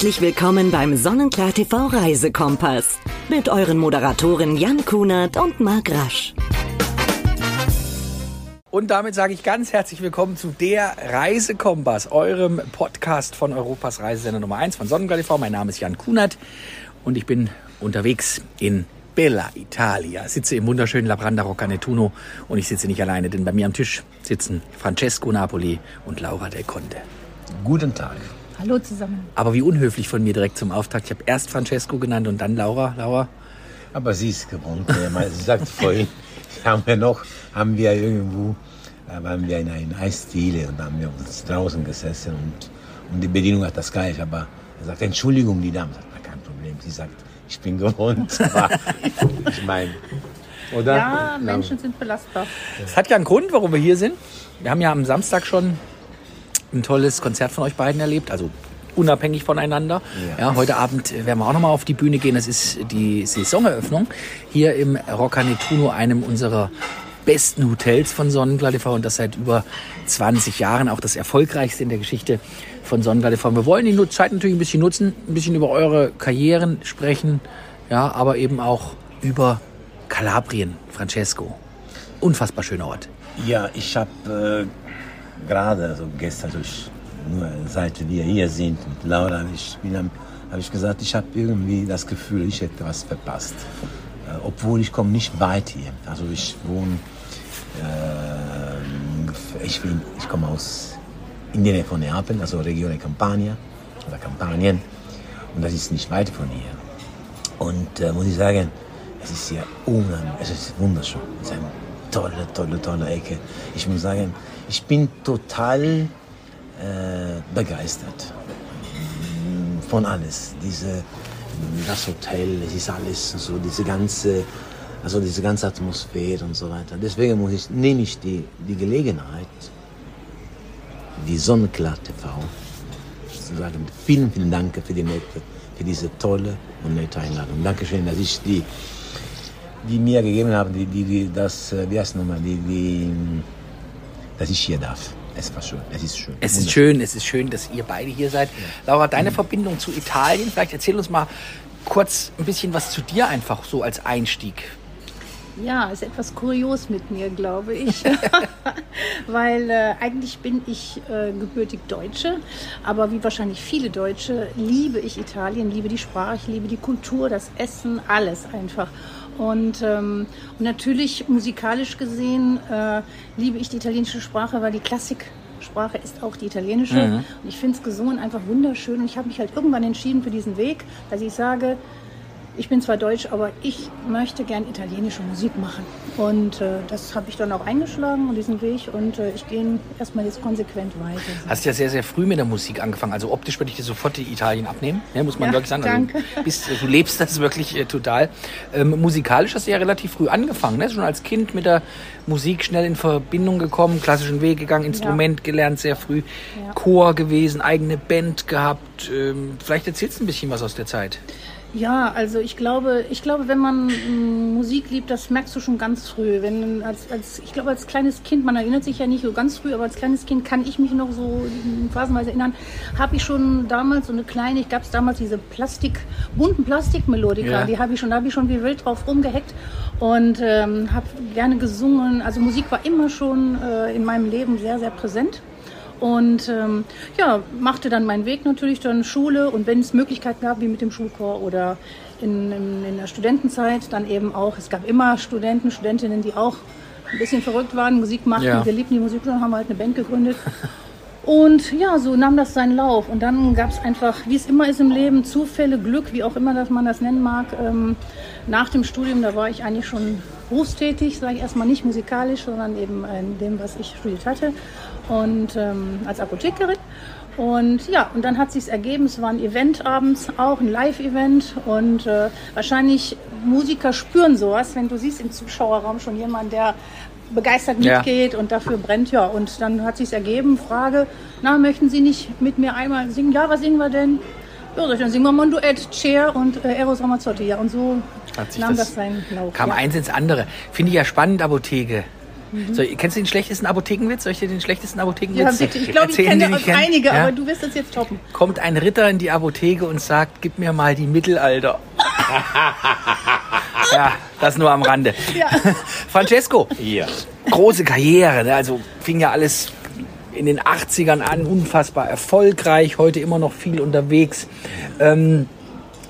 Herzlich willkommen beim Sonnenklar TV Reisekompass mit euren Moderatoren Jan Kunert und Marc Rasch. Und damit sage ich ganz herzlich willkommen zu der Reisekompass, eurem Podcast von Europas Reisesender Nummer 1 von Sonnenklar TV. Mein Name ist Jan Kunert und ich bin unterwegs in Bella Italia. Sitze im wunderschönen Labranda Roccanetuno und ich sitze nicht alleine, denn bei mir am Tisch sitzen Francesco Napoli und Laura Del Conte. Guten Tag. Hallo zusammen. Aber wie unhöflich von mir direkt zum Auftakt. Ich habe erst Francesco genannt und dann Laura. Laura? Aber sie ist gewohnt. Sie sagt vorhin, haben wir noch, haben wir irgendwo, da waren wir in einer Eisdiele und haben wir uns draußen gesessen und, und die Bedienung hat das gleich. Aber er sagt, Entschuldigung, die Dame sagt, na, kein Problem. Sie sagt, ich bin gewohnt. Aber ich meine, oder? Ja, Menschen sind belastbar. Es hat ja einen Grund, warum wir hier sind. Wir haben ja am Samstag schon ein tolles Konzert von euch beiden erlebt, also unabhängig voneinander. Ja. Ja. heute Abend werden wir auch nochmal auf die Bühne gehen. Das ist die Saisoneröffnung hier im Rocca Nettuno, einem unserer besten Hotels von Sonnenklar TV und das seit über 20 Jahren, auch das erfolgreichste in der Geschichte von Sonnenklar TV. Wir wollen die Zeit natürlich ein bisschen nutzen, ein bisschen über eure Karrieren sprechen, ja, aber eben auch über Kalabrien, Francesco. Unfassbar schöner Ort. Ja, ich habe äh, gerade, also gestern, also ich, nur seit wir hier sind mit Laura, ich bin am, habe ich gesagt, ich habe irgendwie das Gefühl, ich hätte was verpasst. Äh, obwohl ich komme nicht weit hier. Also ich wohne, äh, ich, bin, ich komme aus in der Nähe von Neapel, also Regione Campania oder Kampanien. Und das ist nicht weit von hier. Und äh, muss ich sagen, es ist hier unheimlich, es ist wunderschön. Es ist eine tolle, tolle, tolle Ecke. Ich muss sagen, ich bin total äh, begeistert von alles. Diese, das Hotel, es ist alles so, diese ganze, also diese ganze Atmosphäre und so weiter. Deswegen muss ich, nehme ich die, die Gelegenheit, die Sonnenklar TV, zu sagen, vielen, vielen Dank für, die nette, für diese tolle und nette Einladung. Dankeschön, dass ich die, die mir gegeben haben, die, die, die das, äh, wie heißt nochmal, die, die, dass ich hier darf. Es war schön, es ist schön. Es ist schön, es ist schön, dass ihr beide hier seid. Laura, deine Verbindung zu Italien, vielleicht erzähl uns mal kurz ein bisschen was zu dir einfach so als Einstieg. Ja, ist etwas kurios mit mir, glaube ich. Weil äh, eigentlich bin ich äh, gebürtig Deutsche, aber wie wahrscheinlich viele Deutsche liebe ich Italien, liebe die Sprache, liebe die Kultur, das Essen, alles einfach. Und, ähm, und natürlich musikalisch gesehen äh, liebe ich die italienische Sprache, weil die Klassiksprache ist auch die italienische. Und ich finde es gesungen einfach wunderschön. Und ich habe mich halt irgendwann entschieden für diesen Weg, dass ich sage, ich bin zwar deutsch, aber ich möchte gern italienische Musik machen. Und äh, das habe ich dann auch eingeschlagen und diesen Weg. Und äh, ich gehe erstmal jetzt konsequent weiter. Hast ja sehr, sehr früh mit der Musik angefangen. Also optisch würde ich dir sofort die Italien abnehmen, ja, muss man Ja, wirklich sagen. danke. Also, bist, du lebst das wirklich äh, total. Ähm, musikalisch hast du ja relativ früh angefangen. Ne? Schon als Kind mit der Musik schnell in Verbindung gekommen, klassischen Weg gegangen, Instrument gelernt sehr früh, Ja. Chor gewesen, eigene Band gehabt. Ähm, vielleicht erzählst du ein bisschen was aus der Zeit. Ja, also ich glaube, ich glaube, wenn man mm, Musik liebt, das merkst du schon ganz früh. Wenn als, als ich glaube als kleines Kind, man erinnert sich ja nicht so ganz früh, aber als kleines Kind kann ich mich noch so phasenweise erinnern, habe ich schon damals so eine kleine, ich gab es damals diese Plastik, bunten Plastikmelodika, Ja. die habe ich schon, da habe ich schon wie wild drauf rumgehackt und ähm, habe gerne gesungen. Also Musik war immer schon äh, in meinem Leben sehr, sehr präsent. Und ähm, ja, machte dann meinen Weg natürlich dann Schule und wenn es Möglichkeiten gab, wie mit dem Schulchor oder in, in, in der Studentenzeit, dann eben auch, es gab immer Studenten, Studentinnen, die auch ein bisschen verrückt waren, Musik machten. Ja. Wir liebten die Musik, dann haben wir halt eine Band gegründet. Und ja, so nahm das seinen Lauf. Und dann gab es einfach, wie es immer ist im Leben, Zufälle, Glück, wie auch immer man das nennen mag. Ähm, nach dem Studium, da war ich eigentlich schon berufstätig, sage ich erstmal nicht musikalisch, sondern eben in dem, was ich studiert hatte. Und ähm, als Apothekerin. Und ja, und dann hat sich's ergeben, es war ein Event abends, auch ein Live-Event. Und äh, wahrscheinlich Musiker spüren sowas, wenn du siehst im Zuschauerraum schon jemanden, der begeistert Ja. mitgeht und dafür brennt. Ja, und dann hat sich's ergeben, Frage, na, möchten Sie nicht mit mir einmal singen? Ja, was singen wir denn? Ja, dann singen wir mal ein Duett, Cher und äh, Eros Ramazzotti. Ja, und so Hat sich nahm das- das seinen Lauf. Kam ja. eins ins andere. Finde ich ja spannend, Apotheke. So, kennst du den schlechtesten Apothekenwitz? Soll ich dir den schlechtesten Apothekenwitz Ja. Ich glaube, ich kenne ich auch kenn? einige, Ja? aber du wirst das jetzt toppen. Kommt ein Ritter in die Apotheke und sagt, gib mir mal die Mittelalter. ja, das nur am Rande. Ja. Francesco, Ja. große Karriere, ne? also fing ja alles in den 80ern an, unfassbar erfolgreich, heute immer noch viel unterwegs. Ähm,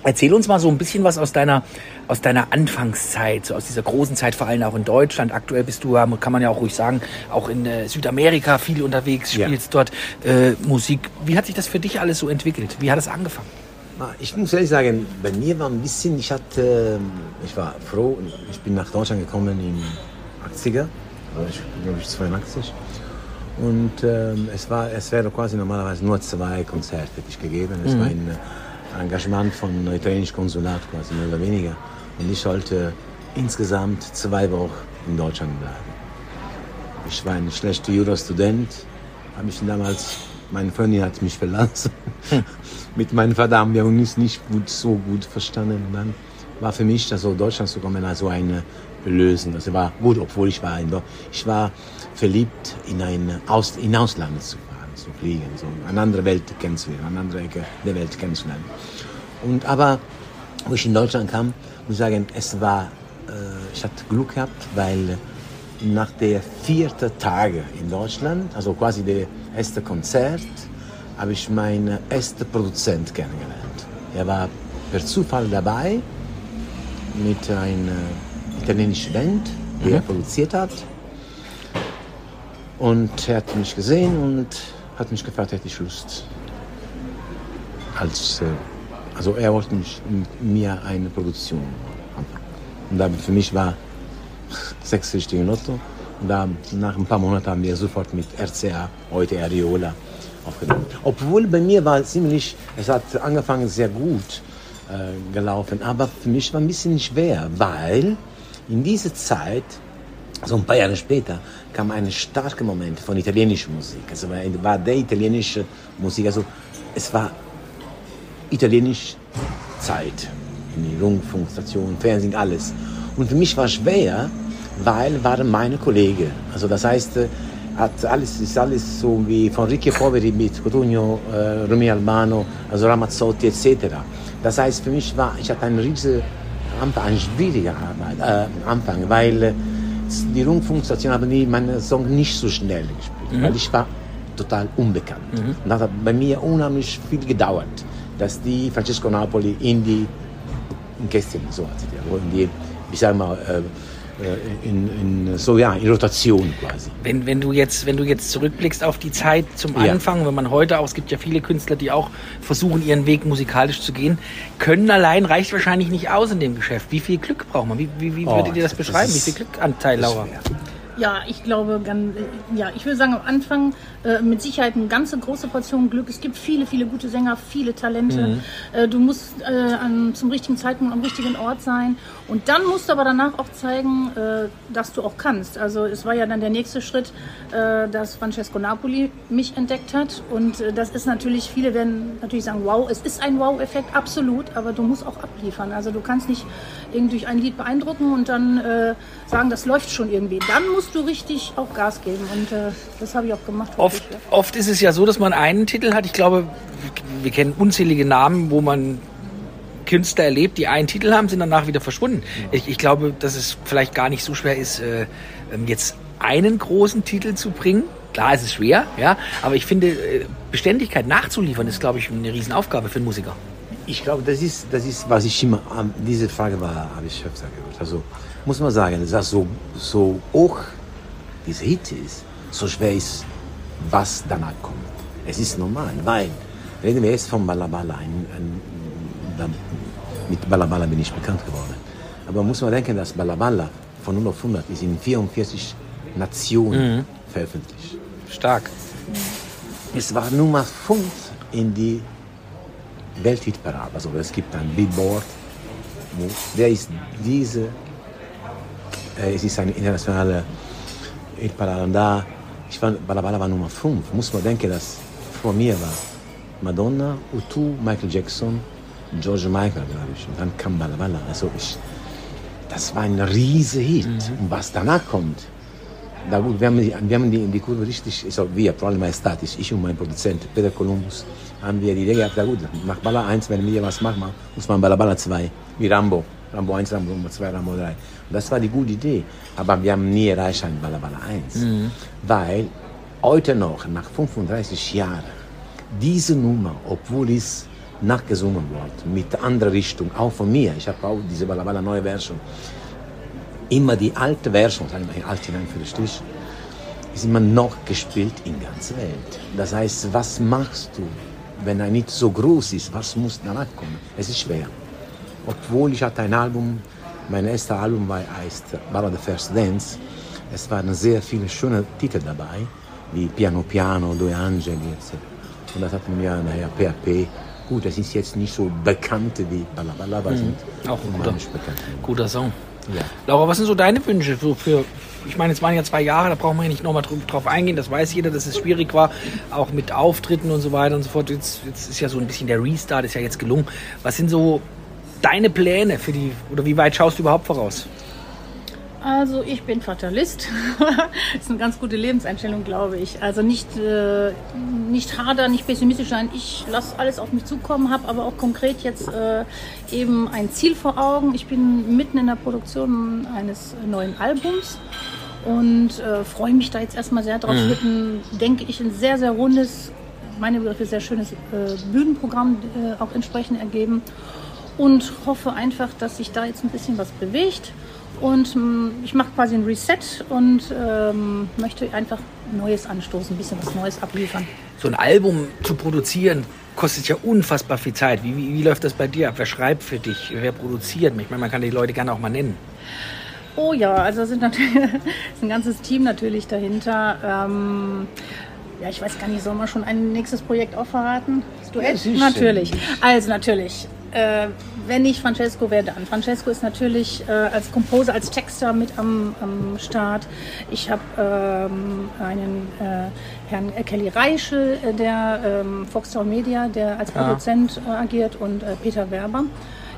erzähl uns mal so ein bisschen was aus deiner, aus deiner Anfangszeit, so aus dieser großen Zeit, vor allem auch in Deutschland. Aktuell bist du, ja, kann man ja auch ruhig sagen, auch in äh, Südamerika viel unterwegs, Ja. spielst dort äh, Musik. Wie hat sich das für dich alles so entwickelt? Wie hat es angefangen? Ah, Ich muss ehrlich sagen, bei mir war ein bisschen, ich hatte, ähm, ich war froh, ich bin nach Deutschland gekommen in 80er, also ich glaube ich 82. Und ähm, es, war, es wäre quasi normalerweise nur zwei Konzerte hätte ich gegeben. Es war ein äh, Engagement von italienischem Konsulat quasi, mehr oder weniger. Und ich sollte insgesamt zwei Wochen in Deutschland bleiben. Ich war ein schlechter Jurastudent, habe ich damals, meine Freundin hat mich verlassen. Mit meinem Vater haben wir uns nicht gut, so gut verstanden. Und dann war für mich, also Deutschland zu kommen, also eine Lösung. Das war gut, obwohl ich war, in, ich war verliebt in ein Aus, in Ausland zu fahren, zu fliegen, so eine andere Welt kennenzulernen, eine andere Ecke der Welt kennenzulernen. Und aber, wo ich in Deutschland kam, muss ich sagen, es war, äh, ich hatte Glück gehabt, weil nach der vierten Tage in Deutschland, also quasi der erste Konzert, habe ich meinen ersten Produzent kennengelernt. Er war per Zufall dabei mit einer italienischen Band, die er produziert hat. Und er hat mich gesehen und hat mich gefragt, hätte ich Lust. Als, äh, also er wollte mich, mit mir eine Produktion anfangen. Und für mich war sechs richtige Lotto. Da, nach ein paar Monaten haben wir sofort mit RCA, heute Ariola, aufgenommen. Obwohl bei mir war es ziemlich, es hat angefangen sehr gut äh, gelaufen, aber für mich war ein bisschen schwer, weil in dieser Zeit, so ein paar Jahre später, kam ein starker Moment von italienischer Musik. Also war- der italienische Musik, also es war italienisch Zeit. In die Fernsehen, alles. Und für mich war es schwer, weil waren meine Kollegen. Also das heißt, äh, hat alles, ist alles so wie von Ricci Poveri mit Cotugno, äh, Rumi Albano, also Ramazzotti etc. Das heißt, für mich war, ich hatte einen riesen Anfang, eine schwierige Arbeit, äh, Anfang, weil äh, die Rundfunkstation haben die meine Song nicht so schnell gespielt, weil ich war total unbekannt. Und das hat bei mir unheimlich viel gedauert, dass die Francesco Napoli in die in Kästchen, so hat sie die, in die, ich sag mal, äh, in, in, so ja, in Rotation quasi. Wenn, wenn, du jetzt, wenn du jetzt zurückblickst auf die Zeit zum Ja. Anfang, wenn man heute auch, es gibt ja viele Künstler, die auch versuchen, ihren Weg musikalisch zu gehen, können allein reicht wahrscheinlich nicht aus in dem Geschäft. Wie viel Glück braucht man? Wie, wie, wie Oh, würdet ihr das das beschreiben? Wie viel Glückanteil, Laura? schwer. Ja, ich glaube, ganz, ja, ich würde sagen, am Anfang äh, mit Sicherheit eine ganze große Portion Glück. Es gibt viele, viele gute Sänger, viele Talente. Äh, du musst äh, an, zum richtigen Zeitpunkt am richtigen Ort sein. Und dann musst du aber danach auch zeigen, äh, dass du auch kannst. Also es war ja dann der nächste Schritt, äh, dass Francesco Napoli mich entdeckt hat. Und äh, das ist natürlich, viele werden natürlich sagen, wow, es ist ein Wow-Effekt, absolut, aber du musst auch abliefern. Also du kannst nicht irgendwie durch ein Lied beeindrucken und dann sagen, das läuft schon irgendwie. Dann musst du richtig auch Gas geben und äh, das habe ich auch gemacht. Oft, oft ist es ja so, dass man einen Titel hat. Ich glaube, wir- kennen unzählige Namen, wo man Künstler erlebt, die einen Titel haben, sind danach wieder verschwunden. Ich, ich glaube, dass es vielleicht gar nicht so schwer ist, äh, ähm, jetzt einen großen Titel zu bringen. Klar, es ist schwer, ja, aber ich finde, äh, Beständigkeit nachzuliefern ist, glaube ich, eine Riesenaufgabe für einen Musiker. Ich glaube, das ist, das ist, was ich immer, diese Frage war, habe ich öfter gehört. Also, muss man sagen, dass so, so hoch dieser Hit ist, so schwer ist, was danach kommt. Es ist normal, weil, reden wir jetzt von Balabala, ein, ein, mit Balabala bin ich bekannt geworden. Aber muss man denken, dass Balabala von 0 auf 100 ist in 44 Nationen veröffentlicht. Stark. Es war Nummer 5 in die Welthitparade. Also es gibt ein Billboard. Der ist diese, äh, es ist eine internationale Und da, ich war, Balabala war Nummer 5. Muss man denken, dass vor mir war Madonna, U2, Michael Jackson, George Michael, glaube ich. Und dann kam Balabala. Also ich, das war ein riesiger Hit. Und was danach kommt, da gut, wir haben, die- wir haben die, die Kurve richtig, also wir, vor allem statisch, ich und mein Produzent Peter Columbus, haben wir die Idee gehabt, na gut, nach Balla 1, wenn wir was machen, muss man Balla 2, wie Rambo. Rambo 1, Rambo 2, Rambo 3. Und das war die gute Idee. Aber wir haben nie erreicht ein Balla Balla 1. Weil heute noch, nach 35 Jahren, diese Nummer, obwohl es nachgesungen wird, mit anderer Richtung, auch von mir, ich habe auch diese Balla Balla neue Version, immer die alte Version, sagen wir alt in Anführungsstrich, ist immer noch gespielt in der ganzen Welt. Das heißt, was machst du, wenn er nicht so groß ist? Was muss danach kommen? Es ist schwer. Obwohl ich hatte ein Album, mein erstes Album war, heißt Ballad the First Dance. Es waren sehr viele schöne Titel dabei, wie Piano Piano, Due Angeli etc. Und das hatten wir nachher PAP. Gut, das ist jetzt nicht so bekannt wie Balla Balla, aber sind Auch ein guter, guter Song. Ja. Laura, was sind so deine Wünsche so für, ich meine, es waren ja zwei Jahre, da brauchen wir ja nicht nochmal drauf eingehen, das weiß jeder, dass es schwierig war, auch mit Auftritten und so weiter und so fort. Jetzt, jetzt ist ja so ein bisschen der Restart, ist ja jetzt gelungen. Was sind so deine Pläne für die, oder wie weit schaust du überhaupt voraus? Also ich bin Fatalist. das ist eine ganz gute Lebenseinstellung, glaube ich. Also nicht, äh, nicht harder, nicht pessimistisch sein. Ich lasse alles auf mich zukommen, habe aber auch konkret jetzt äh, eben ein Ziel vor Augen. Ich bin mitten in der Produktion eines neuen Albums und äh, freue mich da jetzt erstmal sehr drauf. Es wird ein, denke ich, ein sehr, sehr rundes, meine Begriffe, sehr schönes äh, Bühnenprogramm äh, auch entsprechend ergeben und hoffe einfach, dass sich da jetzt ein bisschen was bewegt. Und ähm, ich mache quasi ein Reset und ähm, möchte einfach Neues anstoßen, ein bisschen was Neues abliefern. So ein Album zu produzieren kostet ja unfassbar viel Zeit. Wie, wie, wie läuft das bei dir ab? Wer schreibt für dich? Wer produziert? Ich meine, man kann die Leute gerne auch mal nennen. Oh ja, also sind natürlich ist ein ganzes Team natürlich dahinter. Ähm, ja, ich weiß gar nicht, soll man schon ein nächstes Projekt auch verraten? Das Duett? Ja, natürlich. Also natürlich. Äh, wenn nicht Francesco, wer dann? Francesco ist natürlich äh, als Composer, als Texter mit am, am Start. Ich habe ähm, einen äh, Herrn Kelly Reichel, äh, der ähm, Foxtel Media, der als Produzent äh, agiert und äh, Peter Werber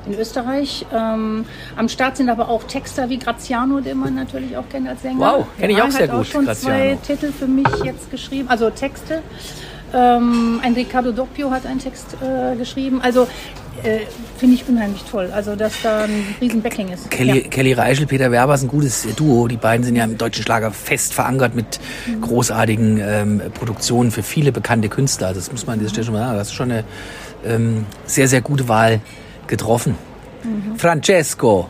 in Österreich. Ähm, am Start sind aber auch Texter wie Graziano, den man natürlich auch kennt als Sänger. Wow, kenn ich auch hat sehr auch gut, schon Graziano. zwei Titel für mich jetzt geschrieben, also Texte. Ähm, ein Ricardo Doppio hat einen Text äh, geschrieben. Also äh, finde ich unheimlich toll. Also dass da ein riesen Backing ist. Kelly, Ja. Kelly Reichel, Peter Werber ist ein gutes Duo. Die beiden sind ja im deutschen Schlager fest verankert mit großartigen ähm, Produktionen für viele bekannte Künstler. Das muss man an dieser Stelle schon mal sagen. Das ist schon eine ähm, sehr, sehr gute Wahl getroffen. Mhm. Francesco.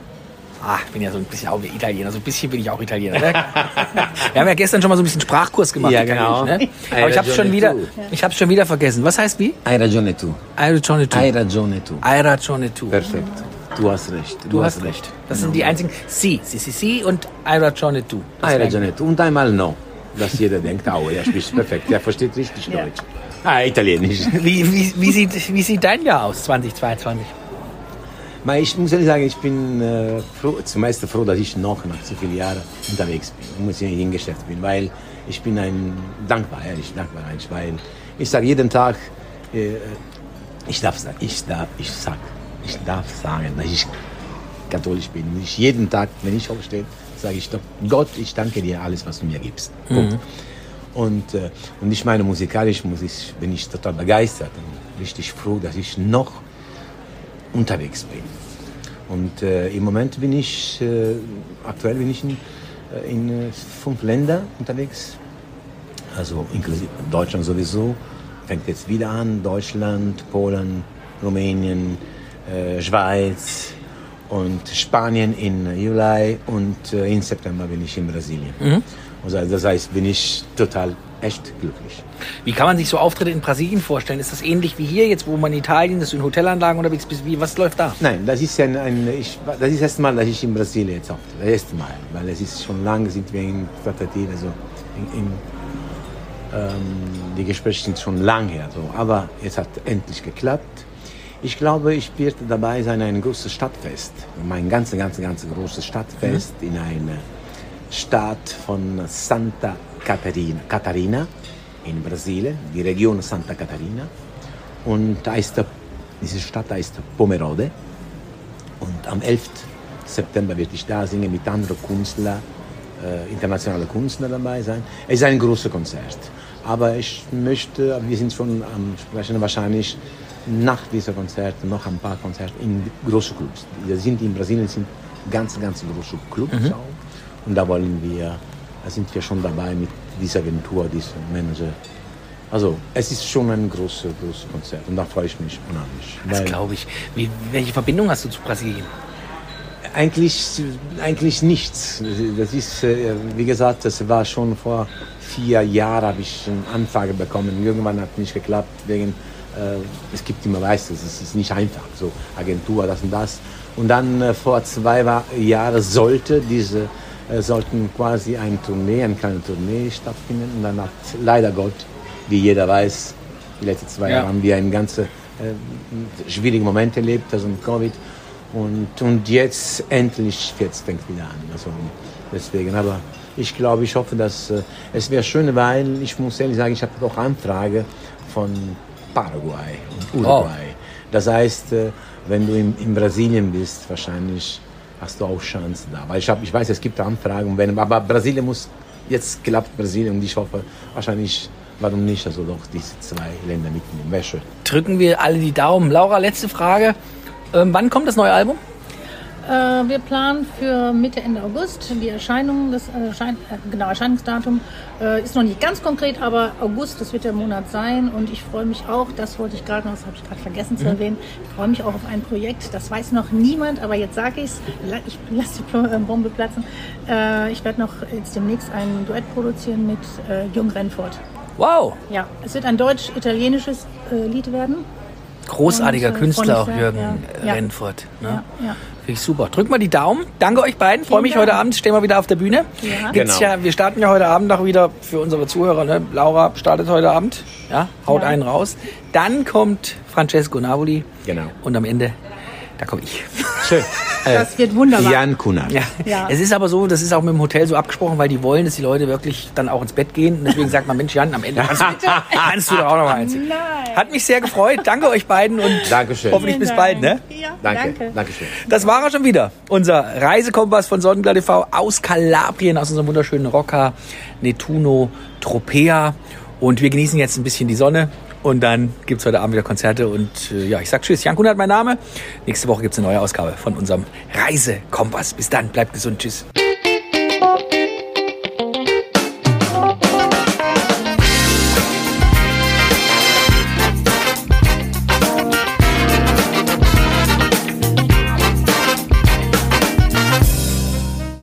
Ah, ich bin ja so ein bisschen auch Italiener. So ein bisschen bin ich auch Italiener. Ne? Wir haben ja gestern schon mal so ein bisschen Sprachkurs gemacht. Ja, genau. Ne? Aber ich habe schon ragione wieder, tu. ich habe schon wieder vergessen. Was heißt wie? Hai ragione tu. Hai ragione tu. Hai ragione tu. Hai ragione tu. Perfekt. Du hast recht. Du hast recht. Das sind die einzigen. Si, si, si, si und hai ragione tu. Hai ragione tu. Und einmal no. Dass jeder denkt, oh, er spricht perfekt. Er versteht richtig Ja. Deutsch. Ah, Italienisch. Wie, wie, wie, sieht, wie sieht dein Jahr aus, 2022? Ich muss ehrlich sagen, ich bin äh, froh, zumeist froh, dass ich noch nach so vielen Jahren unterwegs bin, muss ich Geschäft bin, weil ich bin ein dankbar, ehrlich dankbar, eigentlich, weil ich sage jeden Tag, äh, ich darf sagen, ich darf, ich sag, ich darf sagen, dass ich katholisch bin. Ich jeden Tag, wenn ich aufstehe, sage ich doch, Gott, ich danke dir alles, was du mir gibst. Punkt. Und, äh, und ich meine, musikalisch muss ich, bin ich total begeistert und richtig froh, dass ich noch unterwegs bin. Und äh, im Moment bin ich, äh, aktuell bin ich in, äh, in äh, fünf Ländern unterwegs. Also inklusive Deutschland sowieso. Fängt jetzt wieder an. Deutschland, Polen, Rumänien, äh, Schweiz und Spanien in Juli und äh, im September bin ich in Brasilien. Also das heißt, bin ich total echt glücklich. Wie kann man sich so Auftritte in Brasilien vorstellen? Ist das ähnlich wie hier, jetzt wo man in Italien ist, in Hotelanlagen unterwegs bist? Wie, was läuft da? Nein, das ist ein, ein ich, das ist das erste Mal, dass ich in Brasilien jetzt auftrete. Das erste Mal, weil es ist schon lange sind wir in Tratative, also in, in, ähm, die Gespräche sind schon lange her, so. aber es hat endlich geklappt. Ich glaube, ich werde dabei sein, ein großes Stadtfest, mein ganz, ganz, ganz großes Stadtfest in einer Stadt von Santa Catarina, Catarina in Brasilien, die Region Santa Catarina. Und da ist der, diese Stadt heißt Pomerode. Und am 11. September werde ich da singen mit anderen Künstlern, äh, internationale Künstler dabei sein. Es ist ein großes Konzert. Aber ich möchte, wir sind schon am Sprechen, wahrscheinlich nach diesem Konzert noch ein paar Konzerte in großen Clubs. Wir sind in Brasilien sind ganz, ganz große Clubs Mhm. auch. Und da wollen wir, da sind wir schon dabei mit dieser Agentur, diesem Manager. Also es ist schon ein großes, großes Konzert und da freue ich mich unheimlich. Das glaube ich. Wie, welche Verbindung hast du zu Brasilien? Eigentlich, eigentlich nichts. Das ist, äh, wie gesagt, das war schon vor vier Jahren, habe ich eine Anfrage bekommen. Irgendwann hat nicht geklappt, wegen, äh, es gibt immer, weißt du, es ist nicht einfach, so Agentur, das und das. Und dann äh, vor zwei Jahren sollte diese, sollten quasi eine Tournee, eine kleine Tournee stattfinden. Und dann hat leider Gott, wie jeder weiß, die letzten zwei Ja. Jahre haben wir einen ganzen äh, schwierigen Moment erlebt, also mit Covid. Und, und jetzt endlich, jetzt fängt wieder an. Also deswegen, aber ich glaube, ich hoffe, dass äh, es wäre schön, weil ich muss ehrlich sagen, ich habe auch Anfrage von Paraguay und Uruguay. Das heißt, äh, wenn du in, in Brasilien bist, wahrscheinlich hast du auch Chancen da. Weil ich, hab, ich weiß, es gibt Anfragen, wenn, aber Brasilien muss, jetzt klappt Brasilien und ich hoffe, wahrscheinlich, warum nicht, also doch diese zwei Länder mitnehmen. Wäre schön. Drücken wir alle die Daumen. Laura, letzte Frage. Ähm, wann kommt das neue Album? Äh, wir planen für Mitte, Ende August die Erscheinung, das Erschein äh, genau, Erscheinungsdatum äh, ist noch nicht ganz konkret, aber August, das wird der Monat sein und ich freue mich auch, das wollte ich gerade noch, das habe ich gerade vergessen zu erwähnen, ich freue mich auch auf ein Projekt, das weiß noch niemand, aber jetzt sage ich es, ich lasse die äh, Bombe platzen. Äh, ich werde noch jetzt demnächst ein Duett produzieren mit äh, Jung Renfort. Wow, Ja, es wird ein deutsch-italienisches äh, Lied werden. Großartiger Und, äh, Künstler auch, Jürgen ja. Renfurt. Ne? Ja, ja. Finde ich super. Drückt mal die Daumen. Danke euch beiden. Freue mich Dank. heute Abend. Stehen wir wieder auf der Bühne. Ja. Gibt's Genau. ja, wir starten ja heute Abend auch wieder für unsere Zuhörer. Ne? Laura startet heute Abend. Ja, haut Ja. einen raus. Dann kommt Francesco Navoli. Genau. Und am Ende, da komme ich. Schön. Das wird wunderbar. Jan Kunert. Ja. Ja. Es ist aber so, das ist auch mit dem Hotel so abgesprochen, weil die wollen, dass die Leute wirklich dann auch ins Bett gehen. Und deswegen sagt man, Mensch, Jan, am Ende kannst du, kannst du doch auch noch mal einziehen. Nein. Hat mich sehr gefreut. Danke euch beiden und Dankeschön. hoffentlich bis bald. Ne? Ja, Danke. danke. Dankeschön. Das war er schon wieder. Unser Reisekompass von Sonnenglatt TV aus Kalabrien, aus unserem wunderschönen Rocca Nettuno Tropea. Und wir genießen jetzt ein bisschen die Sonne. Und dann gibt's heute Abend wieder Konzerte. Und äh, ja, ich sag Tschüss. Jan Kunert mein Name. Nächste Woche gibt's eine neue Ausgabe von unserem Reisekompass. Bis dann, bleibt gesund. Tschüss.